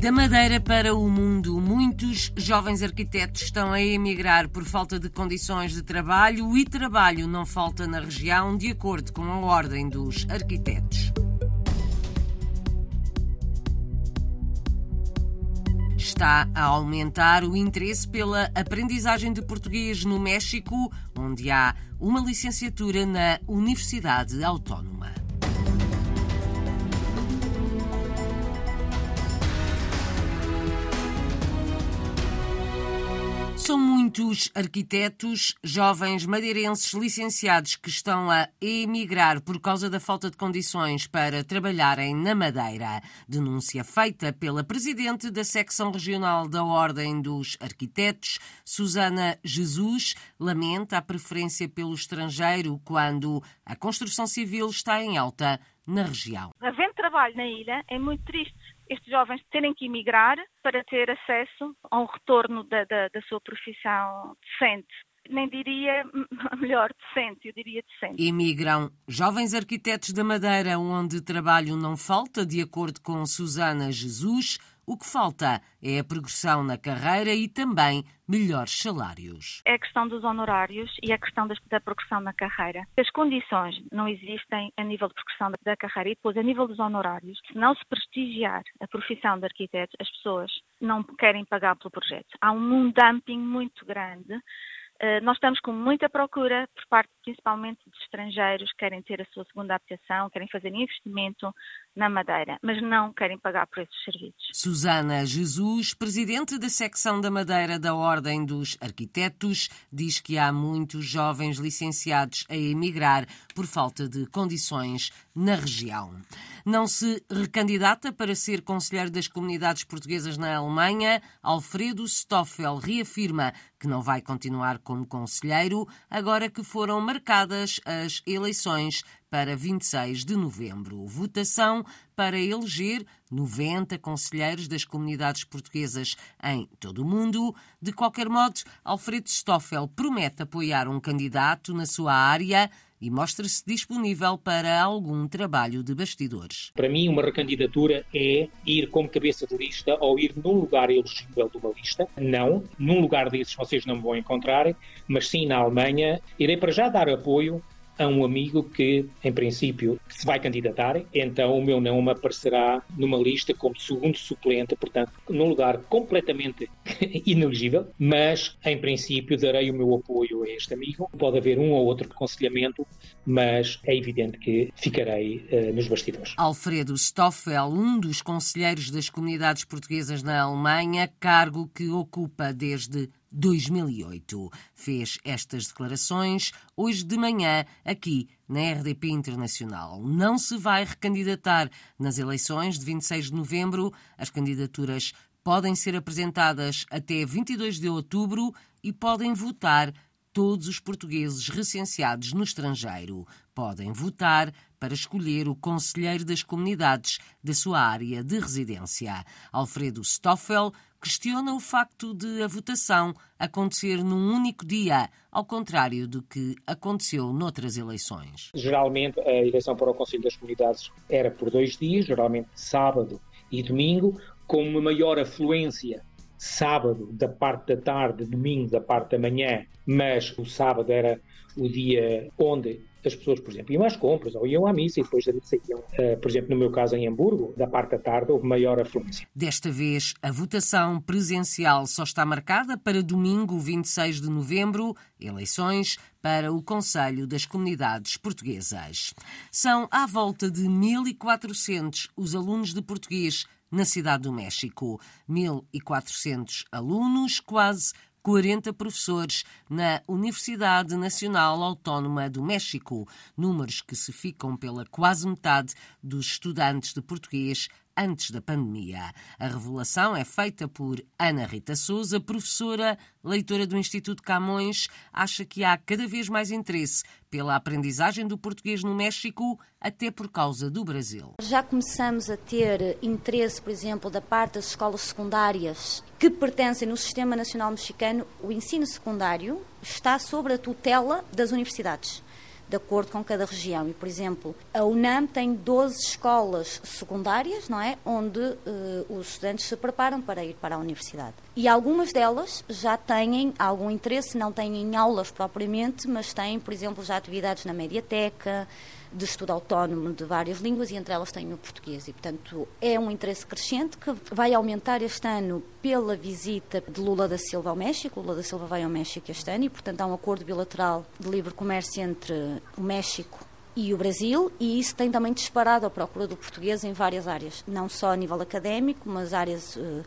Da Madeira para o mundo, muitos jovens arquitetos estão a emigrar por falta de condições de trabalho e trabalho não falta na região, de acordo com a Ordem dos Arquitetos. Está a aumentar o interesse pela aprendizagem de português no México, onde há uma licenciatura na Universidade Autónoma. São muitos arquitetos, jovens madeirenses licenciados que estão a emigrar por causa da falta de condições para trabalharem na Madeira. Denúncia feita pela presidente da secção regional da Ordem dos Arquitetos, Susana Jesus, lamenta a preferência pelo estrangeiro quando a construção civil está em alta na região. Havendo trabalho na ilha, é muito triste estes jovens terem que emigrar para ter acesso a um retorno da, da, da sua profissão decente nem diria melhor decente, eu diria decente. Emigram jovens arquitetos da Madeira, onde trabalho não falta, de acordo com Susana Jesus. O que falta é a progressão na carreira e também melhores salários. É a questão dos honorários e a questão da progressão na carreira. As condições não existem a nível de progressão da carreira e depois a nível dos honorários, se não se prestigiar a profissão de arquiteto, as pessoas não querem pagar pelo projeto. Há um dumping muito grande eh, nós estamos com muita procura por parte principalmente de estrangeiros que querem ter a sua segunda habitação, querem fazer investimento na Madeira, mas não querem pagar por esses serviços. Susana Jesus, presidente da secção da Madeira da Ordem dos Arquitetos, diz que há muitos jovens licenciados a emigrar por falta de condições na região. Não se recandidata para ser conselheiro das comunidades portuguesas na Alemanha, Alfredo Stoffel reafirma que não vai continuar como conselheiro, agora que foram marcadas as eleições para 26 de novembro. Votação para eleger 90 conselheiros das comunidades portuguesas em todo o mundo. De qualquer modo, Alfredo Stoffel promete apoiar um candidato na sua área e mostra-se disponível para algum trabalho de bastidores. Para mim, uma recandidatura é ir como cabeça de lista ou ir num lugar elegível de uma lista. Não, num lugar desses vocês não me vão encontrar, mas sim na Alemanha. Irei para já dar apoio a um amigo que, em princípio, se vai candidatar, então o meu nome aparecerá numa lista como segundo suplente, portanto, num lugar completamente inelegível, mas, em princípio, darei o meu apoio a este amigo. Pode haver um ou outro aconselhamento, mas é evidente que ficarei uh, nos bastidores. Alfredo Stoffel, um dos conselheiros das comunidades portuguesas na Alemanha, cargo que ocupa desde 2008. Fez estas declarações hoje de manhã aqui na RDP Internacional. Não se vai recandidatar nas eleições de 26 de novembro. As candidaturas podem ser apresentadas até 22 de outubro e podem votar todos os portugueses recenseados no estrangeiro. Podem votar para escolher o conselheiro das comunidades da sua área de residência. Alfredo Stoffel questiona o facto de a votação acontecer num único dia, ao contrário do que aconteceu noutras eleições. Geralmente, a eleição para o Conselho das Comunidades era por dois dias, geralmente sábado e domingo, com uma maior afluência sábado da parte da tarde, domingo da parte da manhã, mas o sábado era o dia onde as pessoas, por exemplo, iam às compras ou iam à missa e depois da missa iam, uh, por exemplo, no meu caso em Hamburgo, da parte da tarde houve maior afluência. Desta vez, a votação presencial só está marcada para domingo, 26 de novembro, eleições para o Conselho das Comunidades Portuguesas. São à volta de 1.400 os alunos de português na Cidade do México. 1.400 alunos, quase 40 professores na Universidade Nacional Autónoma do México, números que se ficam pela quase metade dos estudantes de português antes da pandemia. A revelação é feita por Ana Rita Souza, professora, leitora do Instituto Camões, acha que há cada vez mais interesse pela aprendizagem do português no México, até por causa do Brasil. Já começamos a ter interesse, por exemplo, da parte das escolas secundárias que pertencem no Sistema Nacional Mexicano. O ensino secundário está sob a tutela das universidades de acordo com cada região. E, por exemplo, a UNAM tem 12 escolas secundárias, não é? Onde uh, os estudantes se preparam para ir para a universidade. E algumas delas já têm algum interesse, não têm aulas propriamente, mas têm, por exemplo, já atividades na mediateca, de estudo autónomo de várias línguas e entre elas tem o português. E, portanto, é um interesse crescente que vai aumentar este ano pela visita de Lula da Silva ao México. Lula da Silva vai ao México este ano e, portanto, há um acordo bilateral de livre comércio entre o México e o Brasil, e isso tem também disparado a procura do português em várias áreas, não só a nível académico, mas áreas uh,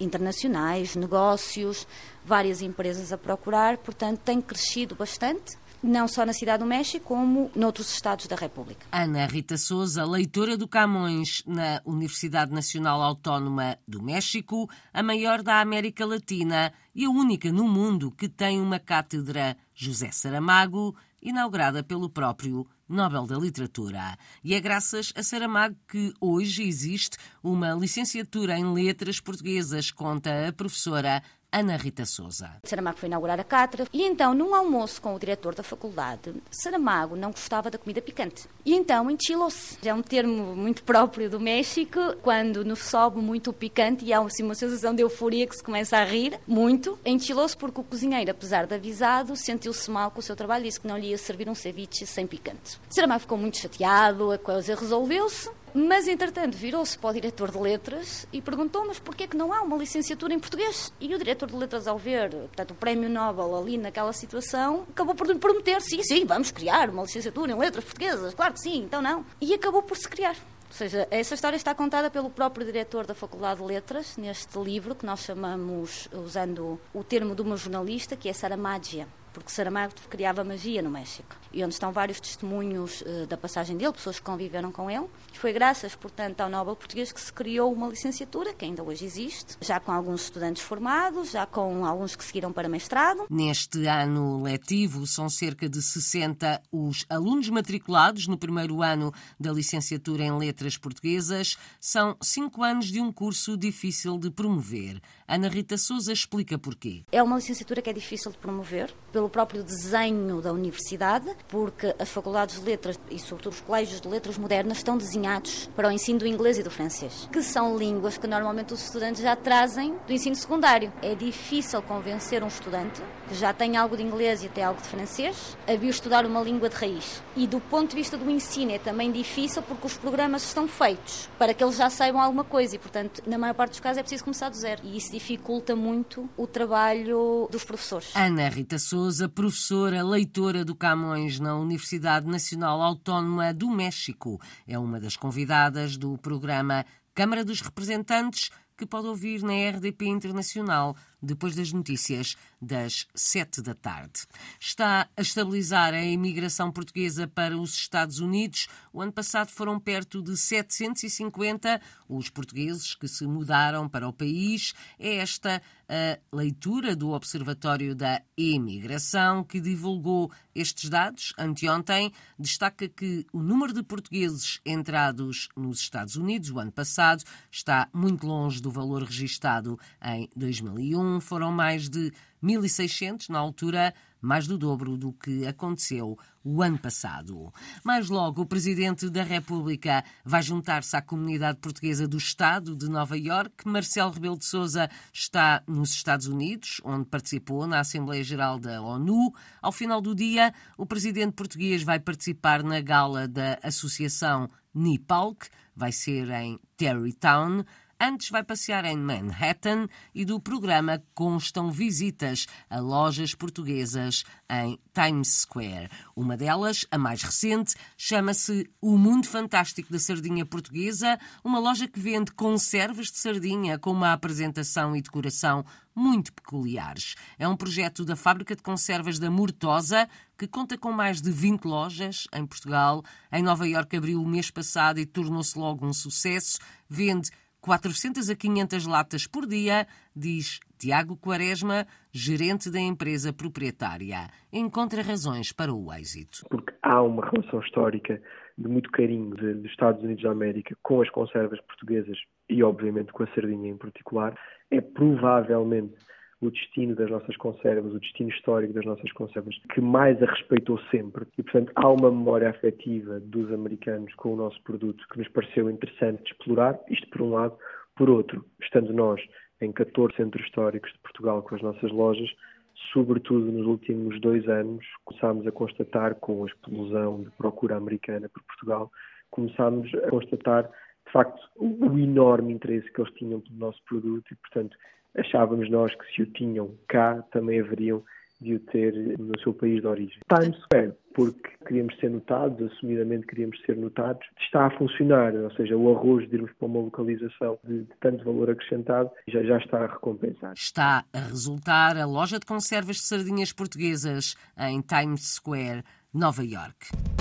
internacionais, negócios, várias empresas a procurar, portanto, tem crescido bastante não só na Cidade do México, como noutros estados da República. Ana Rita Souza, leitora do Camões na Universidade Nacional Autónoma do México, a maior da América Latina e a única no mundo que tem uma cátedra José Saramago, inaugurada pelo próprio Nobel da Literatura. E é graças a Saramago que hoje existe uma licenciatura em Letras Portuguesas, conta a professora Ana Rita Souza. Saramago foi inaugurar a cátedra e então, num almoço com o diretor da faculdade, Saramago não gostava da comida picante. E então enchilou-se. É um termo muito próprio do México, quando nos sobe muito o picante e há assim, uma sensação de euforia que se começa a rir muito. Enchilou-se porque o cozinheiro, apesar de avisado, sentiu-se mal com o seu trabalho e disse que não lhe ia servir um ceviche sem picante. Saramago ficou muito chateado, a coisa resolveu-se mas, entretanto, virou-se para o diretor de letras e perguntou: mas porquê que não há uma licenciatura em português? E o diretor de letras, ao ver portanto, o prémio Nobel ali naquela situação, acabou por prometer: sim, sim, vamos criar uma licenciatura em letras portuguesas, claro que sim, então não. E acabou por se criar. Ou seja, essa história está contada pelo próprio diretor da Faculdade de Letras, neste livro que nós chamamos, usando o termo de uma jornalista, que é Saramagia porque Saramago criava magia no México. E onde estão vários testemunhos uh, da passagem dele, pessoas que conviveram com ele. E foi graças, portanto, ao Nobel Português que se criou uma licenciatura, que ainda hoje existe, já com alguns estudantes formados, já com alguns que seguiram para mestrado. Neste ano letivo, são cerca de 60 os alunos matriculados no primeiro ano da licenciatura em Letras Portuguesas. São cinco anos de um curso difícil de promover. Ana Rita Souza explica porquê. É uma licenciatura que é difícil de promover, pelo próprio desenho da universidade, porque as faculdades de letras e, sobretudo, os colégios de letras modernas estão desenhados para o ensino do inglês e do francês, que são línguas que normalmente os estudantes já trazem do ensino secundário. É difícil convencer um estudante que já tem algo de inglês e até algo de francês a vir estudar uma língua de raiz. E do ponto de vista do ensino é também difícil porque os programas estão feitos para que eles já saibam alguma coisa e, portanto, na maior parte dos casos é preciso começar do zero. E isso dificulta muito o trabalho dos professores. Ana Rita Souza Souza, professora leitora do Camões na Universidade Nacional Autónoma do México. É uma das convidadas do programa Câmara dos Representantes, que pode ouvir na RDP Internacional depois das notícias das sete da tarde. Está a estabilizar a imigração portuguesa para os Estados Unidos. O ano passado foram perto de 750 os portugueses que se mudaram para o país. É esta a leitura do Observatório da Imigração, que divulgou estes dados anteontem, destaca que o número de portugueses entrados nos Estados Unidos o ano passado está muito longe do valor registado em 2001 foram mais de 1.600 na altura, mais do dobro do que aconteceu o ano passado. Mais logo, o Presidente da República vai juntar-se à comunidade portuguesa do Estado de Nova Iorque. Marcelo Rebelo de Sousa está nos Estados Unidos, onde participou na Assembleia Geral da ONU. Ao final do dia, o Presidente português vai participar na gala da Associação NIPALC, vai ser em Terrytown. Antes vai passear em Manhattan e do programa constam visitas a lojas portuguesas em Times Square. Uma delas, a mais recente, chama-se O Mundo Fantástico da Sardinha Portuguesa, uma loja que vende conservas de sardinha com uma apresentação e decoração muito peculiares. É um projeto da fábrica de conservas da Mortosa, que conta com mais de 20 lojas em Portugal. Em Nova Iorque abriu o mês passado e tornou-se logo um sucesso. Vende 400 a 500 latas por dia, diz Tiago Quaresma, gerente da empresa proprietária. Encontra razões para o êxito. Porque há uma relação histórica de muito carinho dos Estados Unidos da América com as conservas portuguesas e, obviamente, com a sardinha em particular. É provavelmente o destino das nossas conservas, o destino histórico das nossas conservas, que mais a respeitou sempre. E, portanto, há uma memória afetiva dos americanos com o nosso produto que nos pareceu interessante de explorar, isto por um lado. Por outro, estando nós em 14 centros históricos de Portugal com as nossas lojas, sobretudo nos últimos dois anos, começámos a constatar, com a explosão de procura americana por Portugal, começámos a constatar, de facto, o enorme interesse que eles tinham pelo nosso produto e, portanto, achávamos nós que se o tinham cá, também haveriam de o ter no seu país de origem. Times Square, porque queríamos ser notados, assumidamente queríamos ser notados, está a funcionar, ou seja, o arroz de irmos para uma localização de, de tanto valor acrescentado já, já está a recompensar. Está a resultar a loja de conservas de sardinhas portuguesas em Times Square, Nova York.